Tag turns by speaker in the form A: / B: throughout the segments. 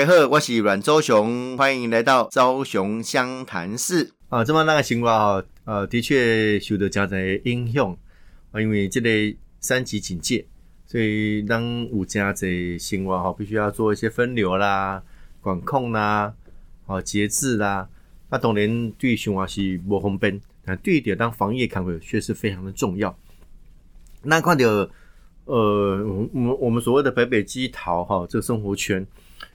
A: 大家好，我是阮周雄，欢迎来到周雄湘潭市。啊，这么那个情况哈，呃，的确受到家在影响啊，因为这类三级警戒，所以当有家在生活哈，必须要做一些分流啦、管控啦、哦节制啦。那当然对生活是无方便，但对一点当防疫康复却是非常的重要。那看到呃，我我们所谓的北北基桃哈，这个生活圈。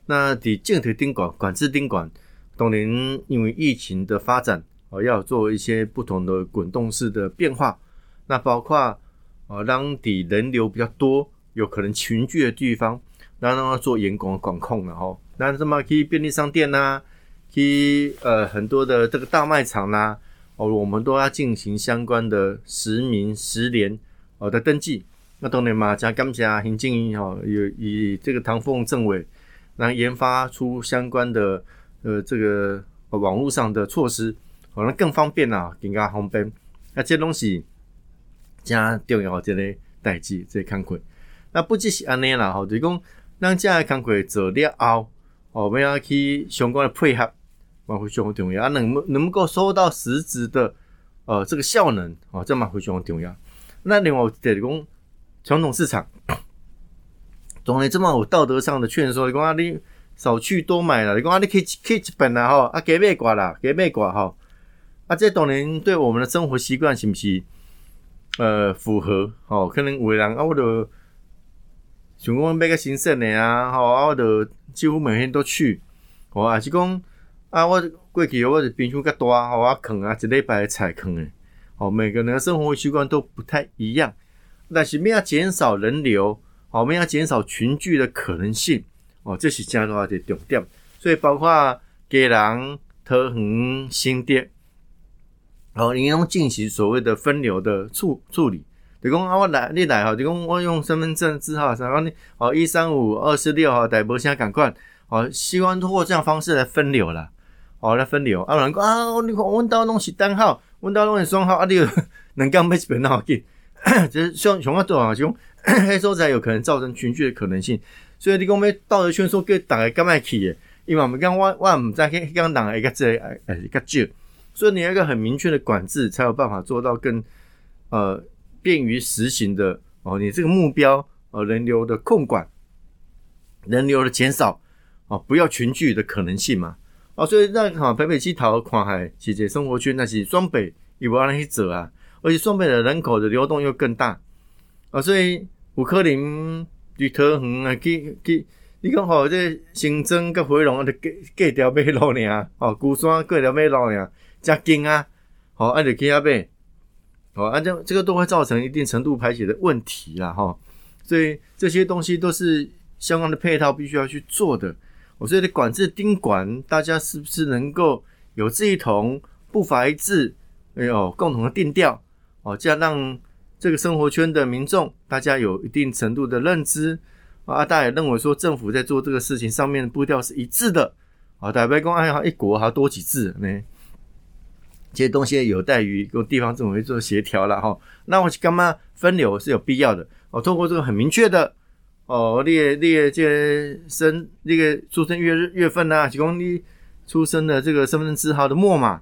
A: 那的政体监管管制监管，当年因为疫情的发展，哦，要做一些不同的滚动式的变化。那包括哦，让底人流比较多，有可能群聚的地方，那让它做严管管控了哈。那什么可以便利商店呐，可以呃很多的这个大卖场呐，哦，我们都要进行相关的实名实联哦的登记。那当年嘛，加感谢行政院哈，有以这个唐凤政委。然后研发出相关的呃这个网络上的措施，可能更方便啦，更加方便。那这东西加重要这类代志，这工课。那不只是安尼啦，吼，就是讲让这工课做了后，哦，我们要去相关的配合，蛮非常重要。啊，能能能够收到实质的呃这个效能，哦，这嘛非常重要。那另外就是讲传统市场。总然这么有道德上的劝说，你讲啊，你少去多买了，你讲啊，你可以可以一本啦吼，啊，给卖寡啦，给卖寡吼，啊，这当然对我们的生活习惯是不是呃符合？吼，可能有的人啊，我都想讲买个新鲜的啊，吼，啊，我都几乎每天都去，吼，啊是讲啊，我过去我是冰箱较大，吼，啊坑啊一礼拜菜坑诶，吼，每个人的生活习惯都不太一样，但是要减少人流。我们要减少群聚的可能性哦，这是加大的重点。所以包括给人特恒新店，哦，你用进行所谓的分流的处处理。就讲啊，我来你来哈，就讲我用身份证字号，然后你哦一三五二四六哈，大波现在赶快哦，希望通过这样方式来分流了，哦来分流。啊，有人讲啊，你看问到拢是单号，问到拢是双号，啊，你能干没几本那好紧，就是像像我多少种。黑收才有可能造成群聚的可能性，所以你讲咩道德劝说给大家干嘛去的？因为我们刚我我唔在跟刚党一个这诶一个旧，所以你要一个很明确的管制，才有办法做到更呃便于实行的哦。你这个目标呃人流的控管，人流的减少哦，不要群聚的可能性嘛哦。所以那哈北北基桃跨海其实生活圈那是双北有无人去走啊？而且双北的人口的流动又更大啊，所以。有可能伫桃园啊，去去，你讲吼，这新增甲回龙啊，就隔隔条马路尔，吼，孤山隔条马路尔，真近啊，吼，啊，就去遐买，吼，啊，这这个都会造成一定程度排解的问题啦，吼，所以这些东西都是相关的配套必须要去做的。我所以管制盯管，大家是不是能够有志一同，步伐一致，哎呦，共同的定调，哦，这样让。这个生活圈的民众，大家有一定程度的认知啊，大家也认为说政府在做这个事情上面的步调是一致的啊。台北公安好一国还多几次呢，这些东西有待于跟地方政府做协调了哈。那我干嘛分流是有必要的哦。通过这个很明确的哦，列列这生那个出生月日月份呐，提供你出生的这个身份证字号的末码，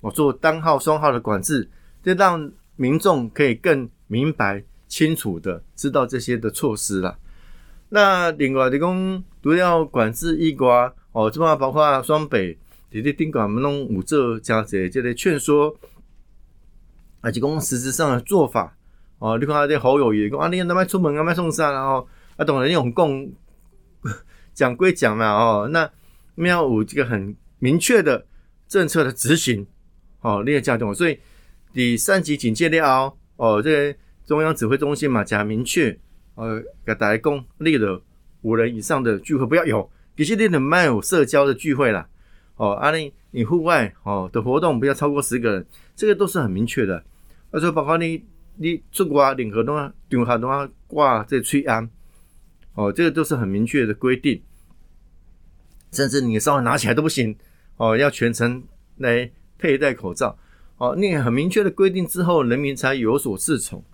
A: 我做单号双号的管制，这让。民众可以更明白清楚的知道这些的措施了。那另外，你讲都要管制一瓜哦，这嘛包括双北，直接顶管我们弄五这加这这类劝说，啊，就讲实质上的做法哦。你看那些好友也讲啊，你那卖出门啊，卖送啥，然后啊，懂人用共讲归 讲嘛哦，那没有这个很明确的政策的执行哦，你也讲懂，所以。第三级警戒了哦，这中央指挥中心嘛，讲明确，呃，给大家讲，例如五人以上的聚会不要有，其实你的没有社交的聚会啦，哦，阿你你户外哦的活动不要超过十个人，这个都是很明确的。而且包括你你出国领合同啊，场合都要挂这吹安，哦，这个都是很明确的规定，甚至你稍微拿起来都不行，哦，要全程来佩戴口罩。哦，你很明确的规定之后，人民才有所适从。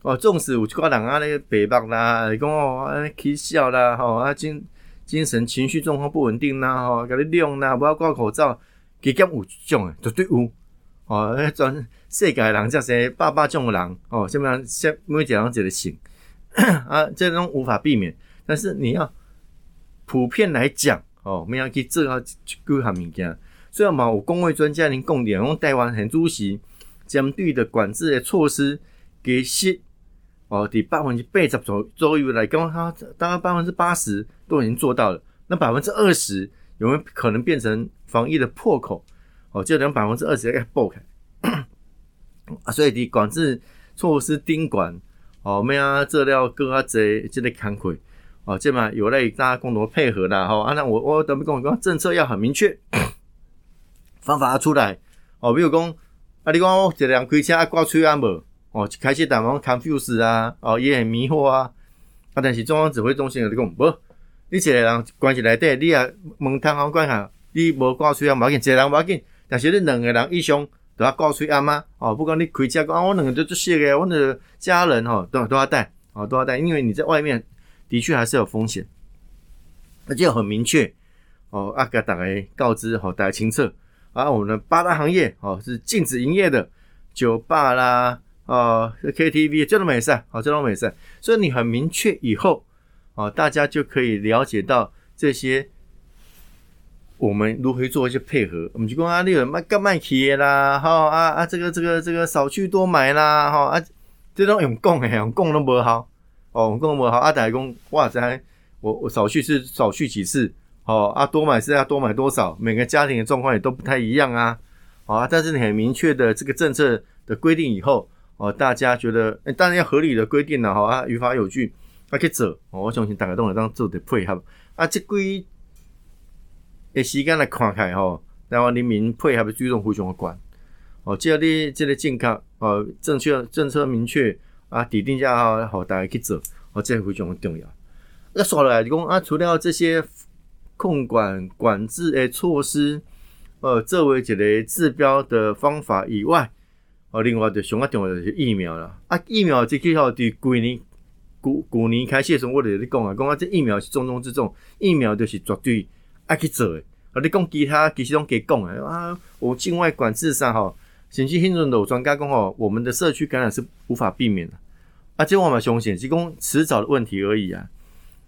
A: 哦，纵使有寡人啊，那个北方啦，讲哦，起笑啦，吼啊，精精神情绪状况不稳定啦，吼，甲你量啦，不要挂口罩，加减有种诶，绝对有。哦，全世界人，这些百百种人，哦，基本上像每一个人一个性，啊，这种无法避免。但是你要普遍来讲，哦，我们要去做好几项物件。虽然嘛，有工位专家您共点，用台湾很主席针对的管制的措施，其实哦，伫百分之八十左左右来讲，他大概百分之八十都已经做到了。那百分之二十有没有可能变成防疫的破口？哦，就等百分之二十要爆开。啊，所以伫管制措施盯管，哦，咩啊，这料各啊这这个看亏，哦，这嘛有赖大家共同配合啦，吼，啊，那我我等于跟我讲，政策要很明确，方法要出来，哦，比如讲，啊，你讲我一个人开车啊挂吹啊无，哦，开始台湾 confuse 啊，哦，也很迷惑啊，啊，但是中央指挥中心你讲，无，你一个人关系内底，你啊问摊行关下，你无挂吹啊，无要紧，一个人无要紧，但是你两个人以上。都要挂吹安吗？哦，不管你开车讲啊，我两个都做些个，我的家人哈都都要带，哦都要带，因为你在外面的确还是有风险，而且很明确哦，啊给大家告知好，大家清楚。啊，我们的八大行业哦是禁止营业的，酒吧啦，哦 KTV 这都没事，好这都没事，所以你很明确以后，哦大家就可以了解到这些。我们如何做一些配合？我们就讲啊，你有卖干卖企业啦，哈啊啊，这个这个这个少去多买啦，哈啊，这种用讲的，用讲都无好，哦，讲都无好。阿，大家讲哇塞，我我少去是少去几次，哦啊，多买是要多买多少？每个家庭的状况也都不太一样啊，好啊，但是你很明确的这个政策的规定以后，哦，大家觉得当然要合理的规定了，哈啊，于法有据，啊可以走，我相信大家都能当做的配合，啊，这规。诶，时间来看开吼，台湾人民配合的注重非常的管哦，只要你这个健康哦，正确政策明确啊，底定下好，大家去做哦，这非常的重要。那说来讲啊，除了这些控管管制的措施，呃，作为一个治标的方法以外，哦，另外就上个重要就是疫苗了啊，疫苗这个号伫几年古古年开始的时，我哋咧讲啊，讲啊，这疫苗是重中之重，疫苗就是绝对。爱去做诶，啊！你讲其他其实拢给讲诶啊！我境外管制上吼，甚至很多有专家讲吼，我们的社区感染是无法避免的，啊，这我们凶险，是讲迟早的问题而已啊。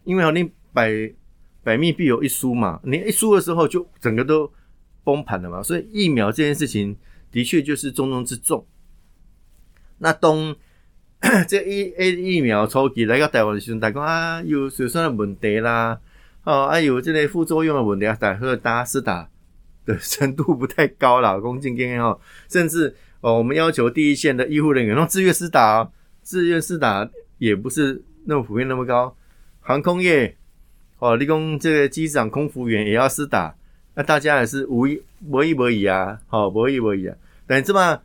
A: 因为吼你摆百密必有一疏嘛，你一疏的时候就整个都崩盘了嘛。所以疫苗这件事情的确就是重中之重。那当这一 A 疫苗初期来到台湾的时候，大家啊有什么问题啦？哦，还有这类副作用的问题啊，打和打是打的程度不太高了，恭敬敬哦，甚至哦，我们要求第一线的医护人员用自愿施打，自愿施打也不是那么普遍那么高。航空业哦，立功这个机长、空服员也要施打，那大家也是无一无一无一啊，好无一无一啊。但这么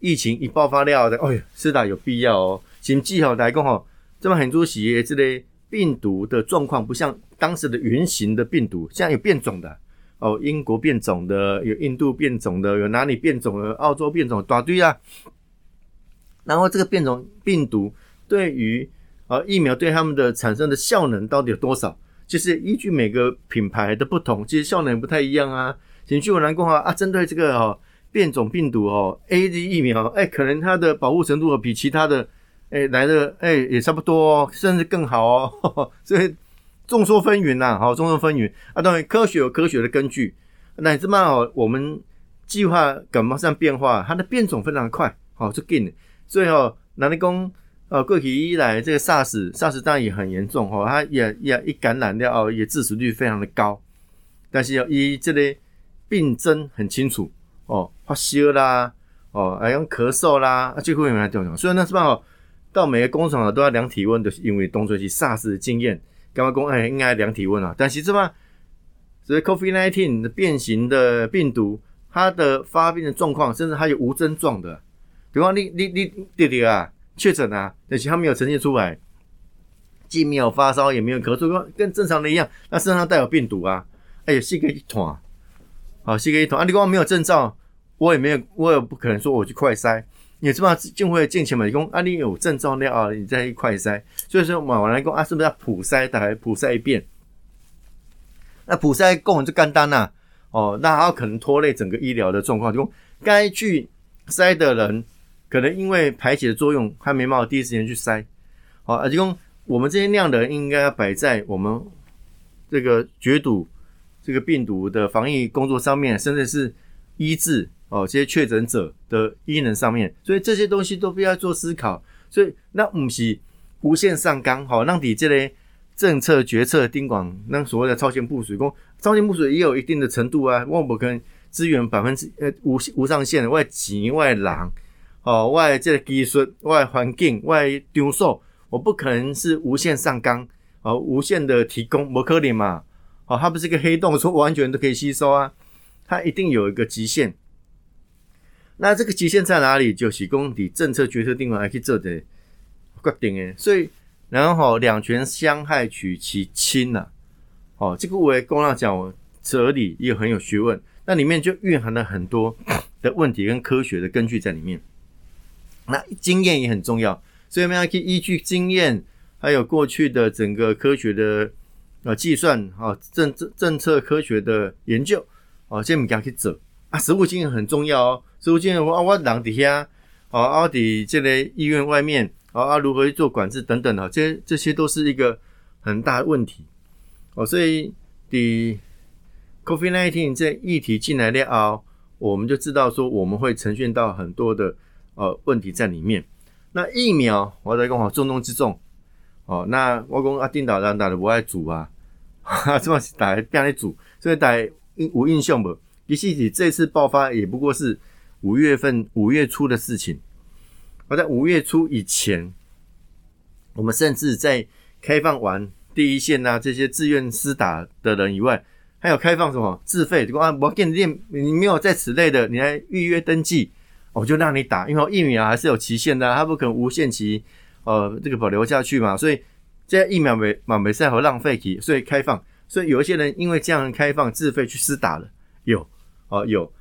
A: 疫情一爆发了的，哎呀，施打有必要哦。请记好来讲哦，这么很多企业这类病毒的状况不像。当时的原型的病毒，现在有变种的哦，英国变种的，有印度变种的，有哪里变种的，澳洲变种，大堆啊。然后这个变种病毒对于呃疫苗对他们的产生的效能到底有多少？就是依据每个品牌的不同，其实效能不太一样啊。请据我来讲啊，啊，针对这个哦变种病毒哦，A Z 疫苗，哎，可能它的保护程度比其他的哎来的哎也差不多，哦甚至更好哦，所以。众说纷纭呐，好，众说纷纭啊。当然，科学有科学的根据，乃至嘛，我们计划感冒上变化，它的变种非常快，好，就紧。所以哦，南立功呃，过去以来这个 SARS，SARS 当然也很严重，哦，它也也一感染掉哦，也致死率非常的高。但是要，一这类病症很清楚哦，发烧啦，哦，还用咳嗽啦，啊，最后有没有重要？所以那是嘛，到每个工厂都要量体温，都是因为当作是 SARS 的经验。干嘛讲？哎，应该量体温啊。但其实嘛，所以 COVID-19 的变形的病毒，它的发病的状况，甚至还有无症状的。比方你你你弟弟啊，确诊啊，但是他没有呈现出来，既没有发烧，也没有咳嗽，跟正常的一样，那身上带有病毒啊。哎呀，是一个一团，好，是一个一团啊。你讲没有症状，我也没有，我也不可能说我去快筛。你知道进会进前嘛？你讲啊，你有症状了啊，你再一快筛。所以说，我来讲啊，是不是要普筛？大概普筛一遍。那普筛供就干单呐，哦，那还有可能拖累整个医疗的状况，就该去筛的人，可能因为排解的作用，还没办法第一时间去筛，好，而且讲我们这些量的应该要摆在我们这个绝堵这个病毒的防疫工作上面，甚至是医治哦这些确诊者的医能上面，所以这些东西都必要做思考，所以那不是无限上纲，好，让你这类。政策决策盯管，那所谓的超前部署，讲超前部署也有一定的程度啊。我不可能资源百分之呃无无上限，外钱外人，哦外这个技术外环境外丢售，我不可能是无限上纲，哦无限的提供，不可能嘛。哦，它不是一个黑洞，说完全都可以吸收啊，它一定有一个极限。那这个极限在哪里？就是供你政策决策定管来去做的决定诶，所以。然后两权相害取其轻呐，哦，这个为公道讲哲理也很有学问，那里面就蕴含了很多的问题跟科学的根据在里面。那经验也很重要，所以我们要去依据经验，还有过去的整个科学的呃计算啊政政政策科学的研究哦，这么讲去走啊，实务经验很重要哦，实务经验我啊我人底下哦，奥迪这类医院外面。啊啊，如何去做管制等等的，这这些都是一个很大的问题哦。所以，第 COVID nineteen 这议题进来了哦，我们就知道说我们会呈现到很多的呃问题在里面。那疫苗，我在讲好重中之重哦。那我讲啊，丁导人打的不爱煮啊，哈，这么打变来煮，所以打无印象不？其实这次爆发也不过是五月份五月初的事情。而在五月初以前，我们甚至在开放完第一线呐这些自愿施打的人以外，还有开放什么自费？啊，我给你店，你没有在此类的，你来预约登记，我就让你打，因为疫苗还是有期限的，它不可能无限期呃这个保留下去嘛。所以这疫苗没嘛没赛和浪费起，所以开放，所以有一些人因为这样开放自费去私打了，有哦有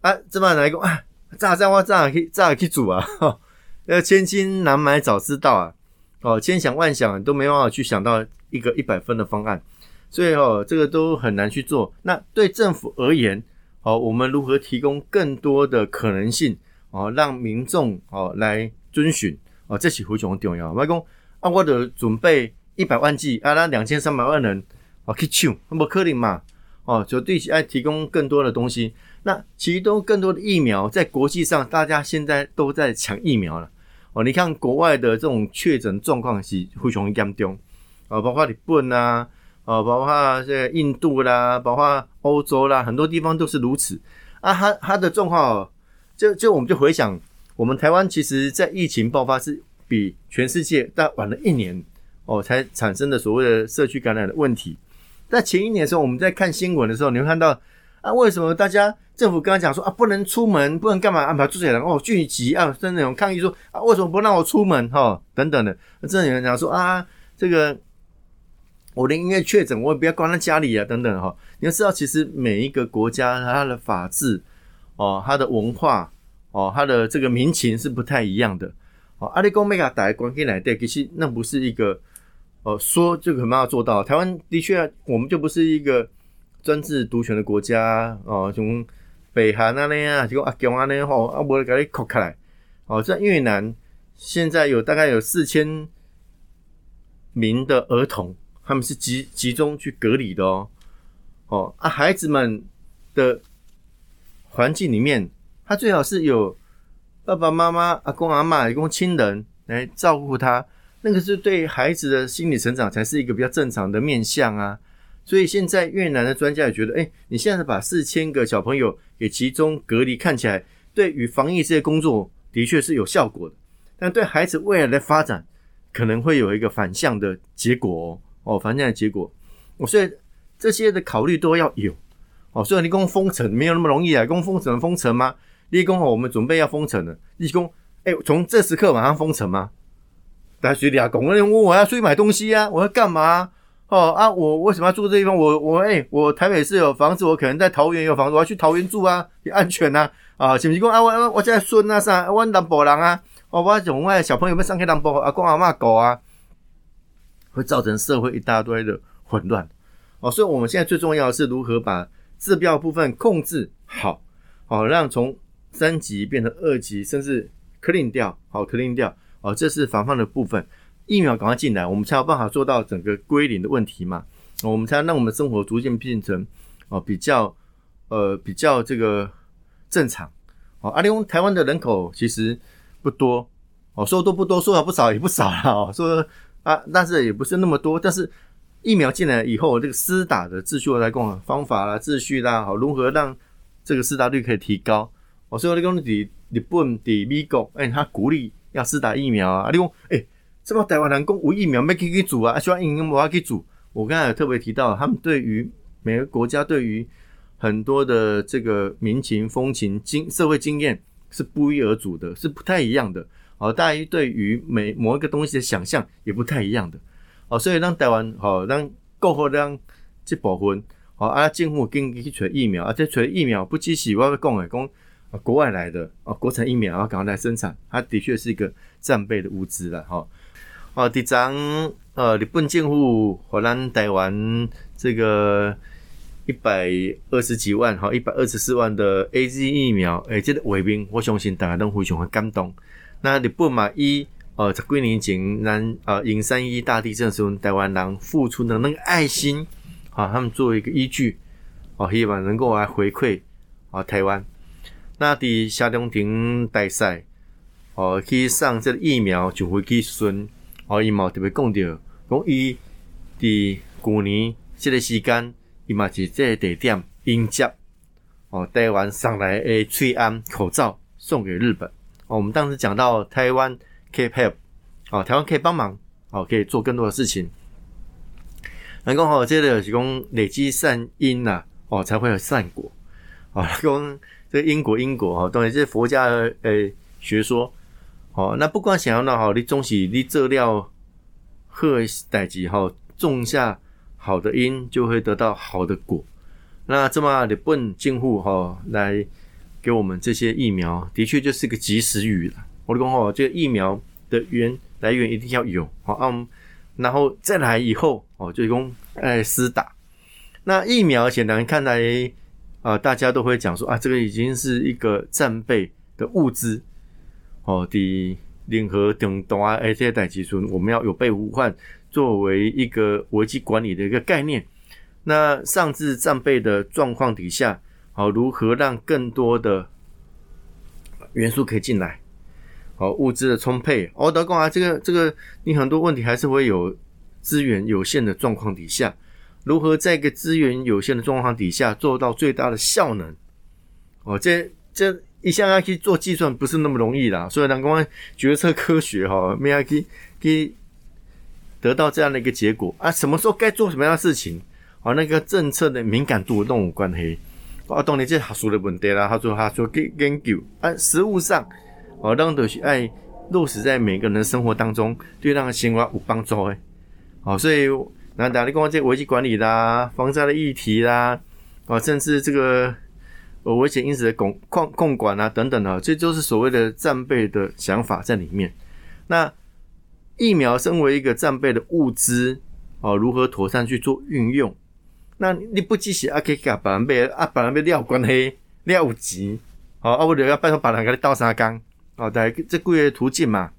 A: 啊，这么来讲啊，炸炸我炸去炸去煮啊。要千金难买早知道啊！哦，千想万想都没办法去想到一个一百分的方案，所以哦，这个都很难去做。那对政府而言，哦，我们如何提供更多的可能性哦，让民众哦来遵循哦，这是非常重要。外公啊，我得准备一百万剂啊，那两千三百万人哦去抢，那么可能嘛？哦，就对爱提供更多的东西。那其中更多的疫苗，在国际上，大家现在都在抢疫苗了。哦，你看国外的这种确诊状况是非常严重，啊，包括日本啊，哦，包括这个印度啦，包括欧洲啦，很多地方都是如此。啊，它它的状况，就就我们就回想，我们台湾其实在疫情爆发是比全世界大晚了一年哦，才产生的所谓的社区感染的问题。在前一年的时候，我们在看新闻的时候，你会看到啊，为什么大家？政府刚刚讲说啊，不能出门，不能干嘛？安排住些人哦聚集啊，甚至有抗议说啊，为什么不让我出门？哈，等等的。真的有人讲说啊，这个我的音乐确诊，我也不要关在家里啊，等等哈。你要知道，其实每一个国家它的法治哦，它的文化哦，它的这个民情是不太一样的。哦，阿里公没给打关进来对，其实那不是一个呃说这个很要做到。台湾的确，我们就不是一个专制独权的国家哦，从北韩啊那样，就阿强啊那样吼，啊无给你扣开来。哦，在越南现在有大概有四千名的儿童，他们是集集中去隔离的哦。哦啊，孩子们的环境里面，他最好是有爸爸妈妈、阿公阿妈、一共亲人来照顾他，那个是对孩子的心理成长才是一个比较正常的面向啊。所以现在越南的专家也觉得，哎，你现在把四千个小朋友给集中隔离，看起来对于防疫这些工作的确是有效果的，但对孩子未来的发展可能会有一个反向的结果哦，哦反正的结果。我所以这些的考虑都要有哦。所以你讲封城没有那么容易啊，讲封城封城吗？立功哦，我们准备要封城了。立功，哎，从这时刻马上封城吗？大家水里啊，工人问我要出去买东西啊，我要干嘛？哦啊，我为什么要住这地方？我我哎，我台北市有房子，我可能在桃园有房子，我要去桃园住啊，也安全呐啊！是不是讲啊？我我在孙啊啥？我南部人啊，哦，我从外小朋友们上去南部啊，公阿妈狗啊，会造成社会一大堆的混乱哦，所以我们现在最重要的是如何把治标部分控制好，好让从三级变成二级，甚至 clean 掉，好 clean 掉，哦，这是防范的部分。疫苗赶快进来，我们才有办法做到整个归零的问题嘛，我们才让我们生活逐渐变成哦比较呃比较这个正常。哦，阿利翁台湾的人口其实不多，哦说多不多，说少不少也不少了哦，说啊但是也不是那么多，但是。疫苗进来以后，这个施打的秩序来讲，方法啦、秩序啦，好，如何让这个施打率可以提高？我说你讲你日本、的美国，哎，他鼓励要施打疫苗啊。你讲，哎，这么台湾人讲无疫苗没去去煮啊？希望应用无法去做。我刚才有特别提到，他们对于每个国家对于很多的这个民情、风情、经社会经验是不一而足的，是不太一样的。哦，大家对于每某一个东西的想象也不太一样的。哦，所以让台湾吼，咱过好咱这部分，哦啊，政府紧去找疫苗，而且找疫苗不只是我要讲的，讲国外来的哦，国产疫苗要赶快来生产，它的确是一个战备的物资了哈。哦，第张呃，日本政府和咱台湾这个一百二十几万，哈，一百二十四万的 A Z 疫苗，诶，这个卫兵，我相信大家都非常的感动。那日本嘛，以呃，在几年前，南呃，银山一大地震的时候，台湾人付出的那个爱心，啊，他们作为一个依据，哦，希望能够来回馈啊，台湾。那伫夏中庭大赛，哦，去上这个疫苗就会去顺，哦，伊嘛特别讲到，讲伊伫去年这个时间，伊嘛是这个地点迎接，哦，台湾上来诶，翠安口罩送给日本。哦，我们当时讲到台湾。可以 help，哦，台湾可以帮忙，哦，可以做更多的事情。那刚好接着是讲累积善因呐，哦，才会有善果。哦，讲这个因果因果哈，当然这是佛家的诶学说。哦，那不管想要那好，你总是你做了好代志哈，种下好的因，就会得到好的果。那这么日本政府哈来给我们这些疫苗，的确就是个及时雨了。我讲哦，这个疫苗的源来源一定要有好啊，然后再来以后哦，就讲哎施打。那疫苗显然看来啊，大家都会讲说啊，这个已经是一个战备的物资哦，的联合等等啊，这些代技术，我们要有备无患，作为一个危机管理的一个概念。那上至战备的状况底下，好，如何让更多的元素可以进来？好物资的充沛，哦德讲啊，这个这个，你很多问题还是会有资源有限的状况底下，如何在一个资源有限的状况底下做到最大的效能？哦，这这一项要去做计算不是那么容易啦，所以南公安决策科学哈，没要去去得到这样的一个结果啊，什么时候该做什么样的事情？哦，那个政策的敏感度都有关系。啊，当然这学术的问题啦，他说他说研研究啊，实物上。哦，让都是爱落实在每个人的生活当中，对那个生活有帮助诶。好，所以那大家讲这危机管理啦、防灾的议题啦，啊，甚至这个呃危险因子的控控控管啊等等啊，这都是所谓的战备的想法在里面。那疫苗身为一个战备的物资，哦，如何妥善去做运用？那你不只是啊，可以给别人买啊，别人买料关系料有钱，哦，啊，我就要拜托别人给你倒三缸。哦，但这几个途径嘛，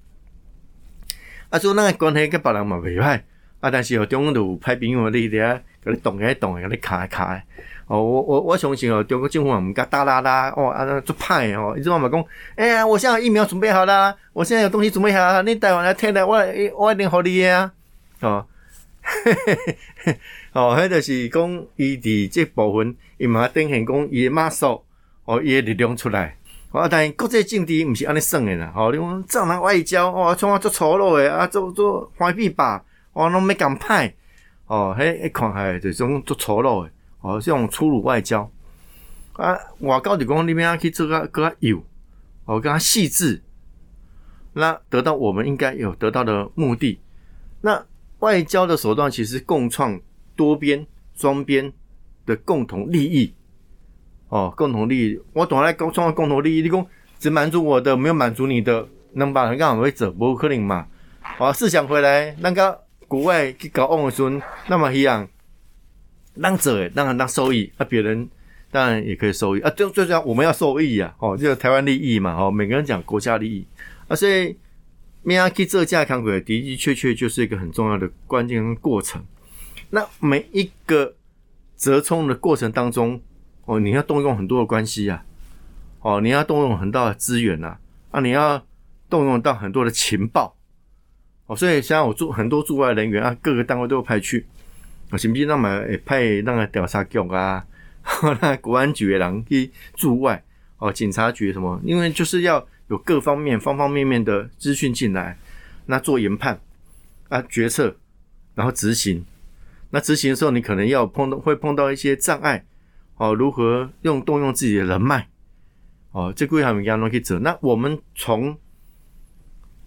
A: 啊，做那个关系跟别人嘛袂歹，啊，但是哦，中国有派朋友你咧，甲你动起动，甲你卡卡。哦，我我我相信哦，中国政府唔敢打啦啦，哦，啊，做派哦，一直话嘛讲，哎呀，我现在疫苗准备好啦，我现在有东西准备好，你带完来听来，我我一定好你啊，哦，哦，迄就是讲伊伫这部分，伊嘛展现讲伊诶马术，哦，伊的力量出来。啊！但国际政治毋是安尼算诶啦，吼！你讲战狼外交，哇，创啊做粗鲁诶，啊，做做翻屁吧，哦，拢没敢派，哦，迄一看下就种做粗鲁诶，哦，这种粗鲁外交，啊，外交就讲你们要去做个个有，哦，更加细致，那得到我们应该有得到的目的。那外交的手段其实共创多边、双边的共同利益。哦，共同利益，我懂来共创共同利益，你讲只满足我的，没有满足你的，能把人干好为者，不可能嘛？啊，试想回来，那个国外去搞欧盟村，那么一样，让者当然让受益，啊，别人当然也可以受益啊。最最重要，我们要受益啊，哦，这个台湾利益嘛，哦，每个人讲国家利益啊，所以咩啊，去这架康轨的的确确就是一个很重要的关键过程。那每一个折冲的过程当中，哦，你要动用很多的关系啊，哦，你要动用很大的资源呐，啊，你要动用到很多的情报，哦，所以像我驻很多驻外人员啊，各个单位都要派去。是不是那么派那个调查局啊，那国安局的人去驻外哦，警察局什么？因为就是要有各方面方方面面的资讯进来，那做研判啊决策，然后执行。那执行的时候，你可能要碰到会碰到一些障碍哦，如何用动用自己的人脉哦，这个还没讲可以走。那我们从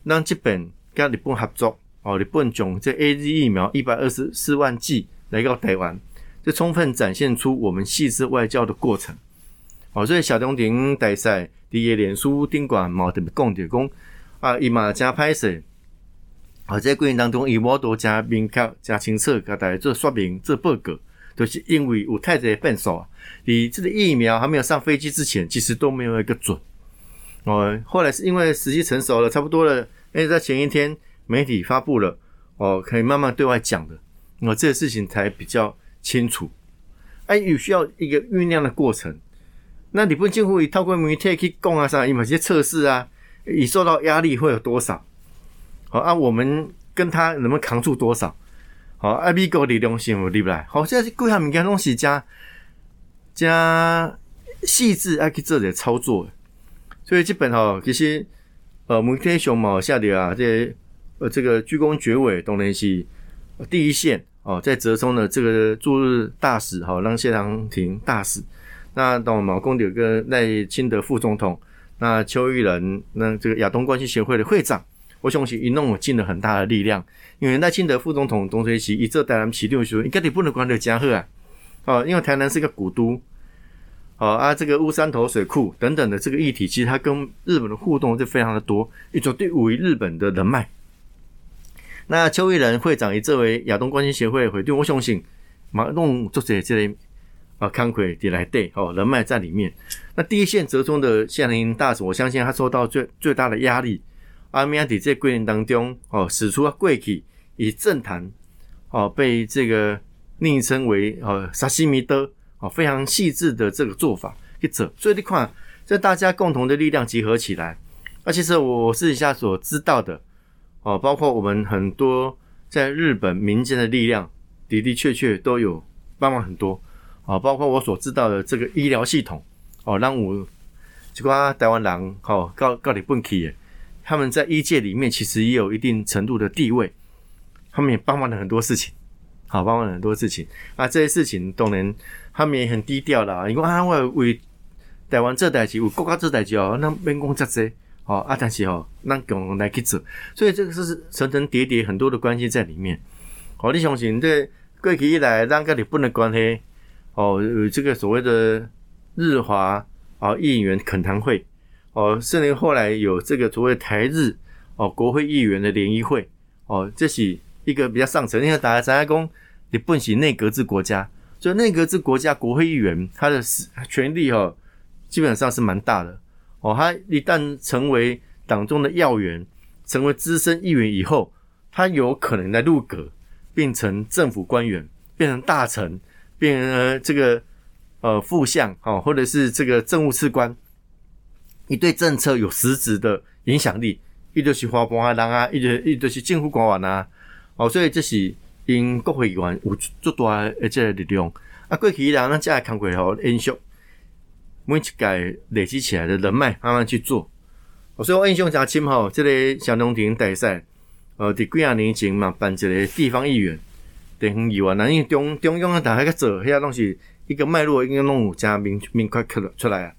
A: 让这本跟日本合作哦，日本种这 A Z 疫苗一百二十四万剂。来到台湾，这充分展现出我们细致外交的过程。哦，所以小东廷大赛第一脸书顶管毛特别讲的讲啊，伊嘛加拍摄，啊，在过程当中，伊无多加明确、加清楚，给大家做说明、做报告，都是因为有太多变数。你这个疫苗还没有上飞机之前，其实都没有一个准。哦，后来是因为时机成熟了，差不多了，哎，在前一天媒体发布了，哦，可以慢慢对外讲的。哦这个事情才比较清楚，哎，有需要一个酝酿的过程。那你不近乎以透过媒体去讲啊啥，有某些测试啊，你受到压力会有多少？好啊，我们跟他能不能扛住多少？好，啊，美国的东西我对不来？好，现在各项物件东西加加细致爱去做点操作，所以基本哈，其实呃，媒体熊猫下底啊，这呃这个鞠躬绝尾当然是。第一线哦，在折中的这个驻日大使哈，让谢长廷大使，那到毛公有个赖清德副总统，那邱玉仁，那这个亚东关系协会的会长，我相信一弄尽了很大的力量，因为赖清德副总统东吹西，一这台南起六说，应该你不能管得加贺啊，哦，因为台南是一个古都，哦啊，这个乌山头水库等等的这个议题，其实它跟日本的互动就非常的多，一种对于日本的人脉。那邱毅仁会长以作为亚东关系协会的会对我相信，马弄做这这类啊，康奎底来对哦，人脉在里面。那第一线折中的县林大使，我相信他受到最最大的压力。阿米亚底在桂林当中哦，使出贵气以政坛哦，被这个昵称为哦沙西米德哦，非常细致的这个做法一者。所以你看，这大家共同的力量集合起来。那其实我私底下所知道的。哦，包括我们很多在日本民间的力量，的的确确都有帮忙很多。啊，包括我所知道的这个医疗系统，哦，让我这个台湾人，哦，告告你本气，他们在医界里面其实也有一定程度的地位，他们也帮忙了很多事情，好，帮忙了很多事情。啊，这些事情当然他们也很低调的，因为啊，我为台湾这代志，为国家这代志哦，那免讲这些。哦，啊，但是哦，那共来去做，所以这个是层层叠叠很多的关系在里面。哦，你相信这过去以来，让个日本的关系，哦，有这个所谓的日华啊议员恳谈会，哦，甚至后来有这个所谓台日哦国会议员的联谊会，哦，这是一个比较上层。因为大家在讲日本是内阁制国家，所以内阁制国家国会议员他的权力哦，基本上是蛮大的。哦，他一旦成为党中的要员，成为资深议员以后，他有可能在入阁，变成政府官员，变成大臣，变成这个呃副相，哦，或者是这个政务次官，你对政策有实质的影响力，一就是花官啊人啊，一就一就是政府官员啊，哦，所以这是因国会议员有足大的这个力量。啊，过去人咱才看过吼，延续。每一届累积起来的人脉，慢慢去做。所以我印象诚深吼，这个小农田大赛，呃，伫几啊年前嘛，办一个地方议员、地方议员，那因为中中央啊，大家个做，遐东西一个脉络应该弄加明明确出出来啊。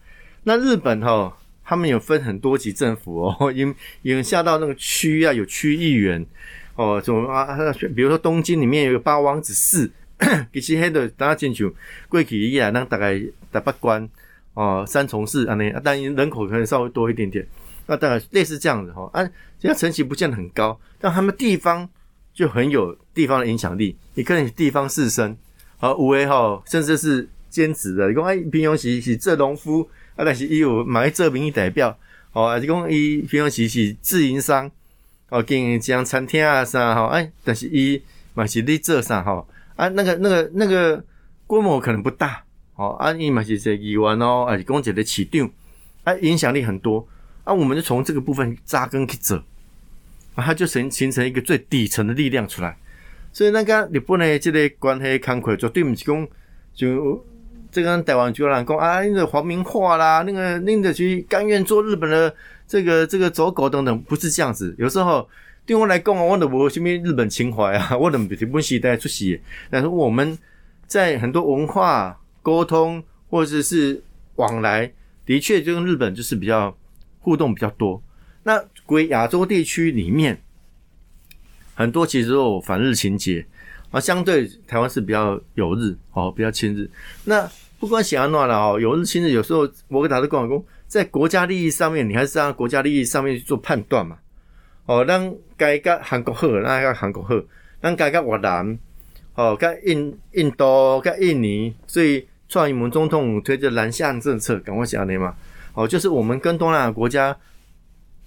A: 那日本吼，他们有分很多级政府哦，因因下到那个区啊，有区议员哦，什么啊，比如说东京里面有个八王子市，其实迄个大家进去过去以来，那大概大八关。哦，三重市啊，那但人口可能稍微多一点点，那大概类似这样子哈。啊，这样层级不见得很高，但他们地方就很有地方的影响力。你可能地方士绅，好有诶吼，甚至是兼职的，讲哎平常时是做农夫，啊但是伊有买做民意代表，哦，还是讲伊平常时是自营商，哦经营这餐厅啊啥吼，哎，但是伊嘛是咧做啥吼，啊那个那个那个规模可能不大，哦，啊伊嘛是一个议员哦，还是讲一个市长，啊影响力很多，啊我们就从这个部分扎根去走。它就形形成一个最底层的力量出来，所以那个日本的这个关系慷慨，绝对不是讲就这个台湾就人讲啊，那个皇民化啦，那个那个去甘愿做日本的这个这个走狗等等，不是这样子。有时候对我来讲，我都无什么日本情怀啊，我都日本时代出席。但是我们在很多文化沟通或者是往来，的确就跟日本就是比较互动比较多。那归亚洲地区里面，很多其实都有反日情节啊，相对台湾是比较有日哦，比较亲日。那不管喜安诺了哦，有日亲日，有时候我给他的共和公在国家利益上面，你还是按国家利益上面去做判断嘛。哦，让该个韩国好，那个韩国好，让该个越南哦，跟印印度跟印尼，所以创意们总统推着南向政策，赶快讲的嘛。哦，就是我们跟东南亚国家。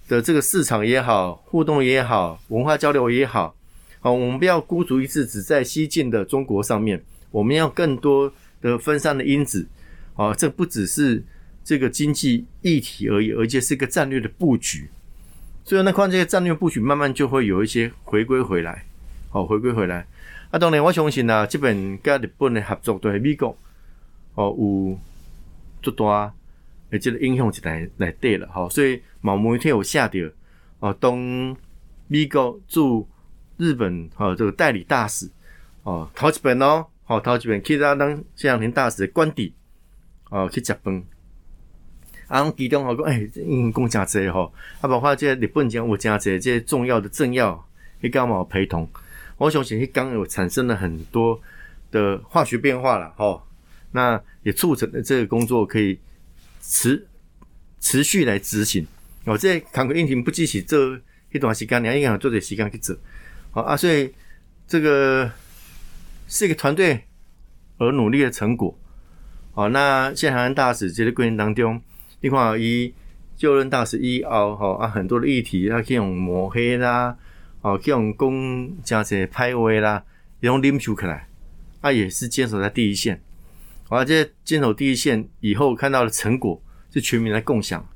A: 的这个市场也好，互动也好，文化交流也好，好，我们不要孤注一掷，只在西进的中国上面，我们要更多的分散的因子，啊，这不只是这个经济议题而已，而且是一个战略的布局。所以那看这些战略布局，慢慢就会有一些回归回来，好，回归回来。啊，当然我相信啊，这本跟日本的合作对美国，哦，有做大。诶，这个影响就来来对了，吼，所以某某一天有下跌，哦，东美国驻日本哈这个代理大使，哦，头一本哦，好，头一本去他当谢长廷大使的官邸，哦，去食饭，啊，其中好讲，诶，因讲真济吼，啊，包括这日本讲有真济这重要的政要，去刚嘛陪同，我相信去刚有产生了很多的化学变化了，吼，那也促成了这个工作可以。持持续来执行哦，这坎坷应停不计起这一段时间，你要应该做点时间去做好啊，所以这个是一个团队而努力的成果好，那现台湾大使这个过程当中，你看以就任大使一熬好啊，很多的议题，他可以用抹黑啦，哦，可以用公加些拍位啦，用拎出起来，啊，也是坚守在第一线。而这坚守第一线以后看到的成果，是全民来共享。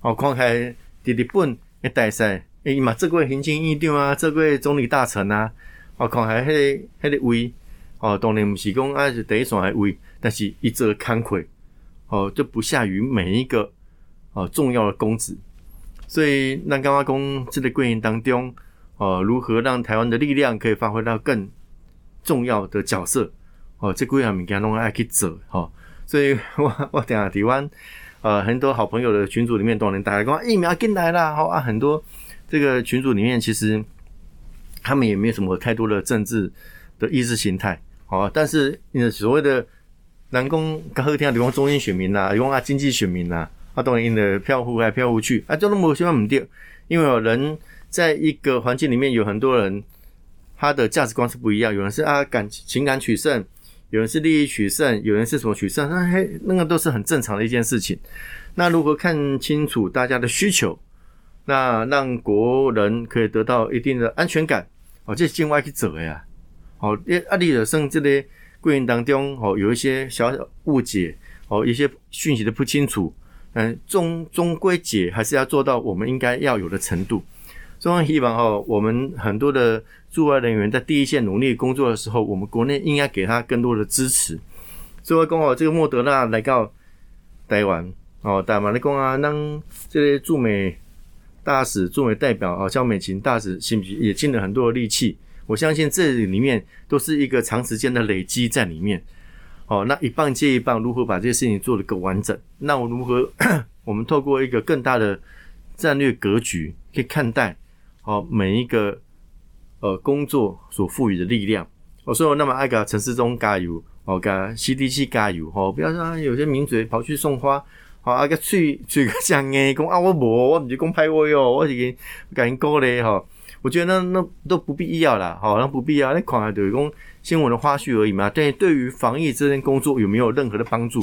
A: 哦，看开日日本的大赛，诶嘛，这位行政院长啊，这位总理大臣啊，哦，看开迄个迄个位，哦，当然不是讲啊是第一线的位，但是一则慷慨，哦，就不下于每一个哦重要的公子。所以，那刚刚讲这个过程当中，哦，如何让台湾的力量可以发挥到更重要的角色？哦，这几样物件拢爱去做，吼，所以我 我等下台湾，呃，很多好朋友的群组里面，当然大家讲疫苗进来啦，吼。啊，很多这个群组里面，其实他们也没有什么太多的政治的意识形态，好，但是所谓的南宫刚好听啊，讲中间选民呐，讲啊经济选民呐，啊，当然因的票户来票户去，啊，就那么希望唔掉，因为有人在一个环境里面，有很多人他的价值观是不一样，有人是啊感情感取胜。有人是利益取胜，有人是什么取胜？那嘿，那个都是很正常的一件事情。那如何看清楚大家的需求？那让国人可以得到一定的安全感。哦，这是境外去走呀。哦，阿里的生这类过程当中，哦，有一些小小误解，哦，一些讯息的不清楚。嗯，终终归解还是要做到我们应该要有的程度。中央希望哦，我们很多的驻外人员在第一线努力工作的时候，我们国内应该给他更多的支持。所以讲哦，这个莫德纳来到台湾哦，台湾的讲啊，让这些驻美大使、驻美代表哦，像美琴大使，是不是也尽了很多的力气？我相信这里面都是一个长时间的累积在里面。哦，那一棒接一棒，如何把这些事情做得更完整？那我如何我们透过一个更大的战略格局去看待？好，每一个呃工作所赋予的力量，我说那么爱给陈世忠加油，哦，给 CDC 加油，哦，不要说有些名嘴跑去送花，好啊个吹吹个像诶，讲啊我无，我唔是讲派我哟，我是给给人鼓励哈，我觉得那那都不必要啦，好，那不必要。那看来就是讲新闻的花絮而已嘛。对，对于防疫这件工作有没有任何的帮助？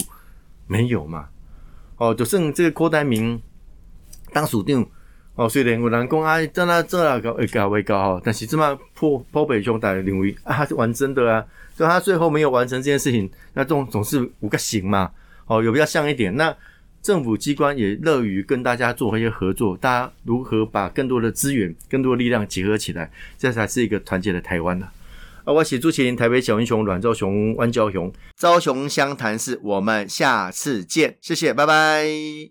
A: 没有嘛。哦，就剩这个郭台铭当署长，哦，虽然有人讲啊，真啊这啊高会高会搞哈，但是这么破破北兄弟认为啊，他是玩真的啊，所以他最后没有完成这件事情，那总总是五个行嘛。哦，有比较像一点。那政府机关也乐于跟大家做一些合作，大家如何把更多的资源、更多的力量结合起来，这才是一个团结的台湾呢？啊，我是朱麒麟，台北小英雄阮兆雄、万昭雄，昭雄湘潭市，我们下次见，谢谢，拜拜。